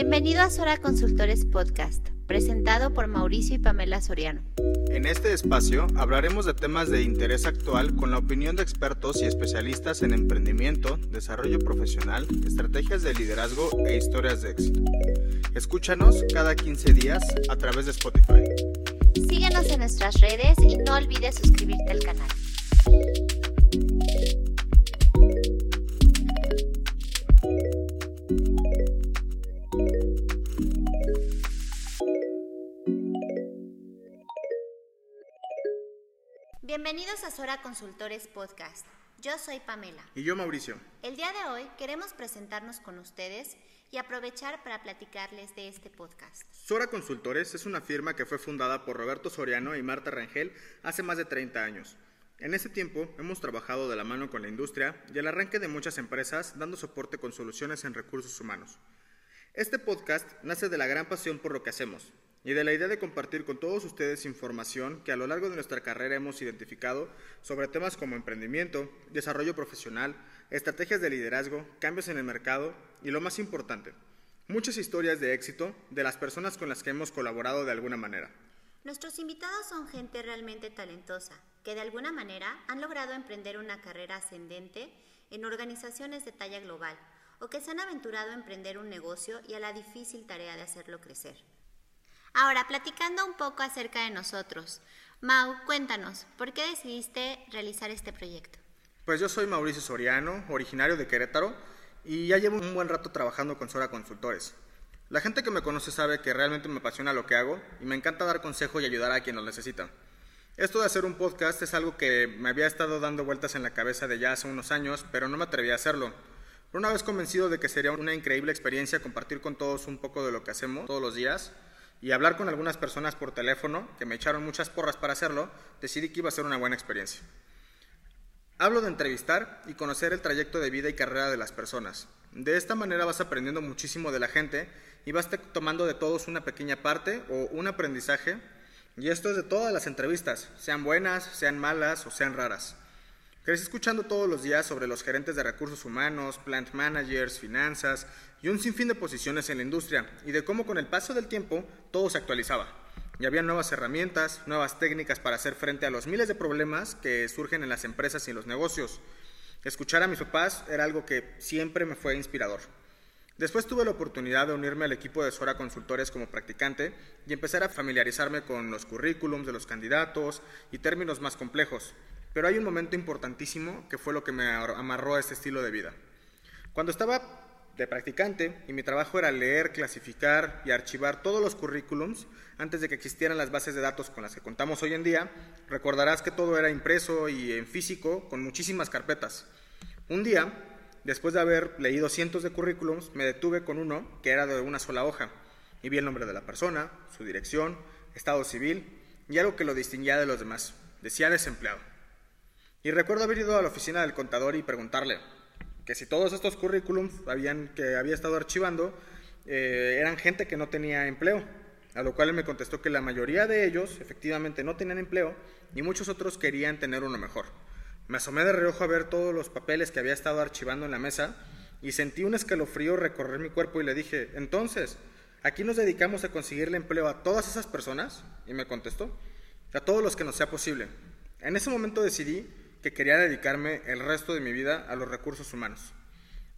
Bienvenido a Sora Consultores Podcast, presentado por Mauricio y Pamela Soriano. En este espacio hablaremos de temas de interés actual con la opinión de expertos y especialistas en emprendimiento, desarrollo profesional, estrategias de liderazgo e historias de éxito. Escúchanos cada 15 días a través de Spotify. Síguenos en nuestras redes y no olvides suscribirte al canal. Bienvenidos a Sora Consultores Podcast. Yo soy Pamela. Y yo Mauricio. El día de hoy queremos presentarnos con ustedes y aprovechar para platicarles de este podcast. Sora Consultores es una firma que fue fundada por Roberto Soriano y Marta Rangel hace más de 30 años. En ese tiempo hemos trabajado de la mano con la industria y el arranque de muchas empresas dando soporte con soluciones en recursos humanos. Este podcast nace de la gran pasión por lo que hacemos, y de la idea de compartir con todos ustedes información que a lo largo de nuestra carrera hemos identificado sobre temas como emprendimiento, desarrollo profesional, estrategias de liderazgo, cambios en el mercado y lo más importante, muchas historias de éxito de las personas con las que hemos colaborado de alguna manera. Nuestros invitados son gente realmente talentosa, que de alguna manera han logrado emprender una carrera ascendente en organizaciones de talla global, o que se han aventurado a emprender un negocio y a la difícil tarea de hacerlo crecer. Ahora, platicando un poco acerca de nosotros. Mau, cuéntanos, ¿por qué decidiste realizar este proyecto? Pues yo soy Mauricio Soriano, originario de Querétaro, y ya llevo un buen rato trabajando con Sora Consultores. La gente que me conoce sabe que realmente me apasiona lo que hago y me encanta dar consejo y ayudar a quien lo necesita. Esto de hacer un podcast es algo que me había estado dando vueltas en la cabeza de ya hace unos años, pero no me atreví a hacerlo. Pero una vez convencido de que sería una increíble experiencia compartir con todos un poco de lo que hacemos todos los días, y hablar con algunas personas por teléfono, que me echaron muchas porras para hacerlo, decidí que iba a ser una buena experiencia. Hablo de entrevistar y conocer el trayecto de vida y carrera de las personas. De esta manera vas aprendiendo muchísimo de la gente y vas tomando de todos una pequeña parte o un aprendizaje. Y esto es de todas las entrevistas, sean buenas, sean malas o sean raras. Crecí escuchando todos los días sobre los gerentes de recursos humanos, plant managers, finanzas y un sinfín de posiciones en la industria y de cómo con el paso del tiempo todo se actualizaba. Y había nuevas herramientas, nuevas técnicas para hacer frente a los miles de problemas que surgen en las empresas y en los negocios. Escuchar a mis papás era algo que siempre me fue inspirador. Después tuve la oportunidad de unirme al equipo de Sora Consultores como practicante y empezar a familiarizarme con los currículums de los candidatos y términos más complejos. Pero hay un momento importantísimo que fue lo que me amarró a este estilo de vida. Cuando estaba de practicante y mi trabajo era leer, clasificar y archivar todos los currículums antes de que existieran las bases de datos con las que contamos hoy en día, recordarás que todo era impreso y en físico con muchísimas carpetas. Un día, después de haber leído cientos de currículums, me detuve con uno que era de una sola hoja y vi el nombre de la persona, su dirección, estado civil y algo que lo distinguía de los demás. Decía desempleado. Y recuerdo haber ido a la oficina del contador y preguntarle que si todos estos currículums habían, que había estado archivando eh, eran gente que no tenía empleo, a lo cual él me contestó que la mayoría de ellos efectivamente no tenían empleo y muchos otros querían tener uno mejor. Me asomé de reojo a ver todos los papeles que había estado archivando en la mesa y sentí un escalofrío recorrer mi cuerpo y le dije, entonces, ¿aquí nos dedicamos a conseguirle empleo a todas esas personas? Y me contestó, a todos los que nos sea posible. En ese momento decidí que quería dedicarme el resto de mi vida a los recursos humanos.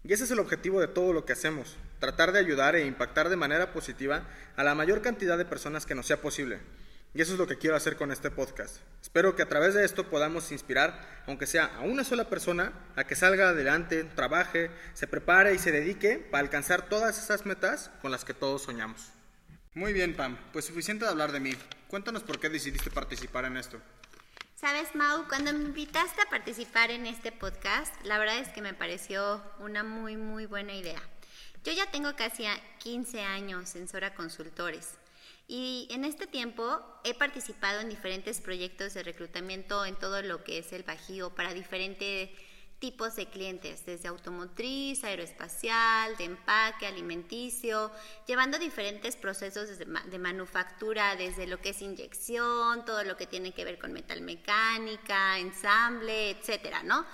Y ese es el objetivo de todo lo que hacemos, tratar de ayudar e impactar de manera positiva a la mayor cantidad de personas que nos sea posible. Y eso es lo que quiero hacer con este podcast. Espero que a través de esto podamos inspirar, aunque sea a una sola persona, a que salga adelante, trabaje, se prepare y se dedique para alcanzar todas esas metas con las que todos soñamos. Muy bien, Pam. Pues suficiente de hablar de mí. Cuéntanos por qué decidiste participar en esto. Sabes, Mau, cuando me invitaste a participar en este podcast, la verdad es que me pareció una muy, muy buena idea. Yo ya tengo casi 15 años en Sora Consultores y en este tiempo he participado en diferentes proyectos de reclutamiento en todo lo que es el Bajío para diferentes tipos de clientes, desde automotriz, aeroespacial, de empaque, alimenticio, llevando diferentes procesos de, manufactura, desde lo que es inyección, todo lo que tiene que ver con metalmecánica, ensamble, etcétera, ¿no?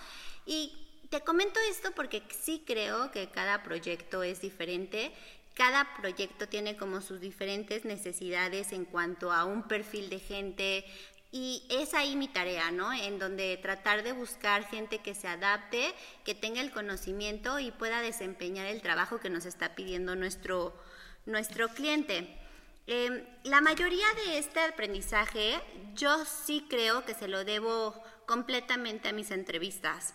Y te comento esto porque sí creo que cada proyecto es diferente cada proyecto tiene como sus diferentes necesidades en cuanto a un perfil de gente, y es ahí mi tarea, ¿no? En donde tratar de buscar gente que se adapte, que tenga el conocimiento y pueda desempeñar el trabajo que nos está pidiendo nuestro, nuestro cliente. Em, la mayoría de este aprendizaje yo sí creo que se lo debo completamente a mis entrevistas.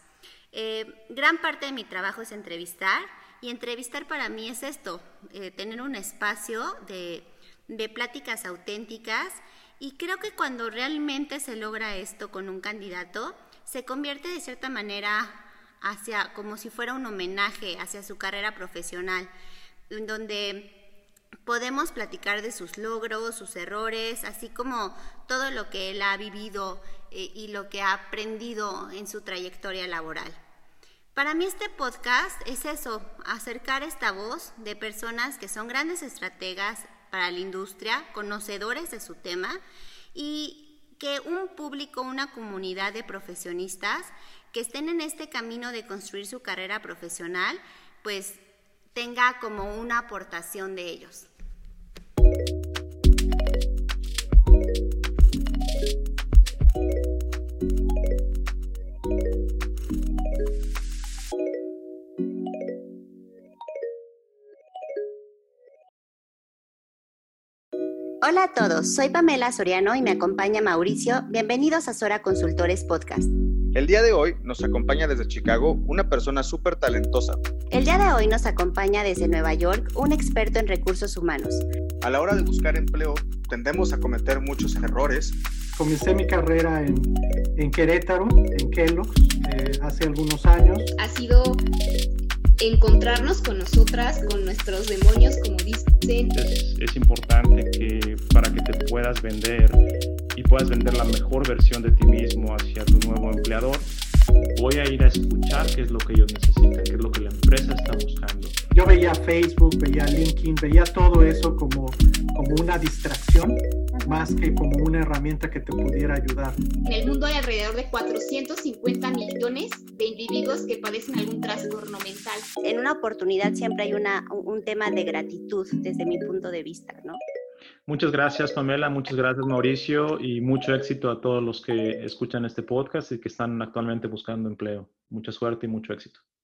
Eh, gran parte de mi trabajo es entrevistar y entrevistar para mí es esto, eh, tener un espacio de, de pláticas auténticas y creo que cuando realmente se logra esto con un candidato, se convierte de cierta manera hacia como si fuera un homenaje hacia su carrera profesional, en donde podemos platicar de sus logros, sus errores, así como todo lo que él ha vivido eh, y lo que ha aprendido en su trayectoria laboral. Para mí este podcast es eso, acercar esta voz de personas que son grandes estrategas, para la industria, conocedores de su tema y que un público, una comunidad de profesionistas que estén en este camino de construir su carrera profesional, pues tenga como una aportación de ellos. Hola a todos, soy Pamela Soriano y me acompaña Mauricio. Bienvenidos a Sora Consultores Podcast. El día de hoy nos acompaña desde Chicago una persona súper talentosa. El día de hoy nos acompaña desde Nueva York un experto en recursos humanos. A la hora de buscar empleo tendemos a cometer muchos errores. Comencé mi carrera en, en Querétaro, en Kellogg's, eh, hace algunos años. Ha sido encontrarnos con nosotras, con nuestros demonios, como dicen. Es, es, importante que para que te puedas vender y puedas vender la mejor versión de ti mismo hacia tu nuevo empleador, voy a ir a escuchar qué es lo que ellos necesitan, qué es lo que la empresa. Yo veía Facebook, veía LinkedIn, veía todo eso como, como una distracción más que como una herramienta que te pudiera ayudar. En el mundo hay alrededor de 450 millones de individuos que padecen algún trastorno mental. En una oportunidad siempre hay una, un tema de gratitud desde mi punto de vista, ¿no? Muchas gracias, Pamela. Muchas gracias, Mauricio. Y mucho éxito a todos los que escuchan este podcast y que están actualmente buscando empleo. Mucha suerte y mucho éxito.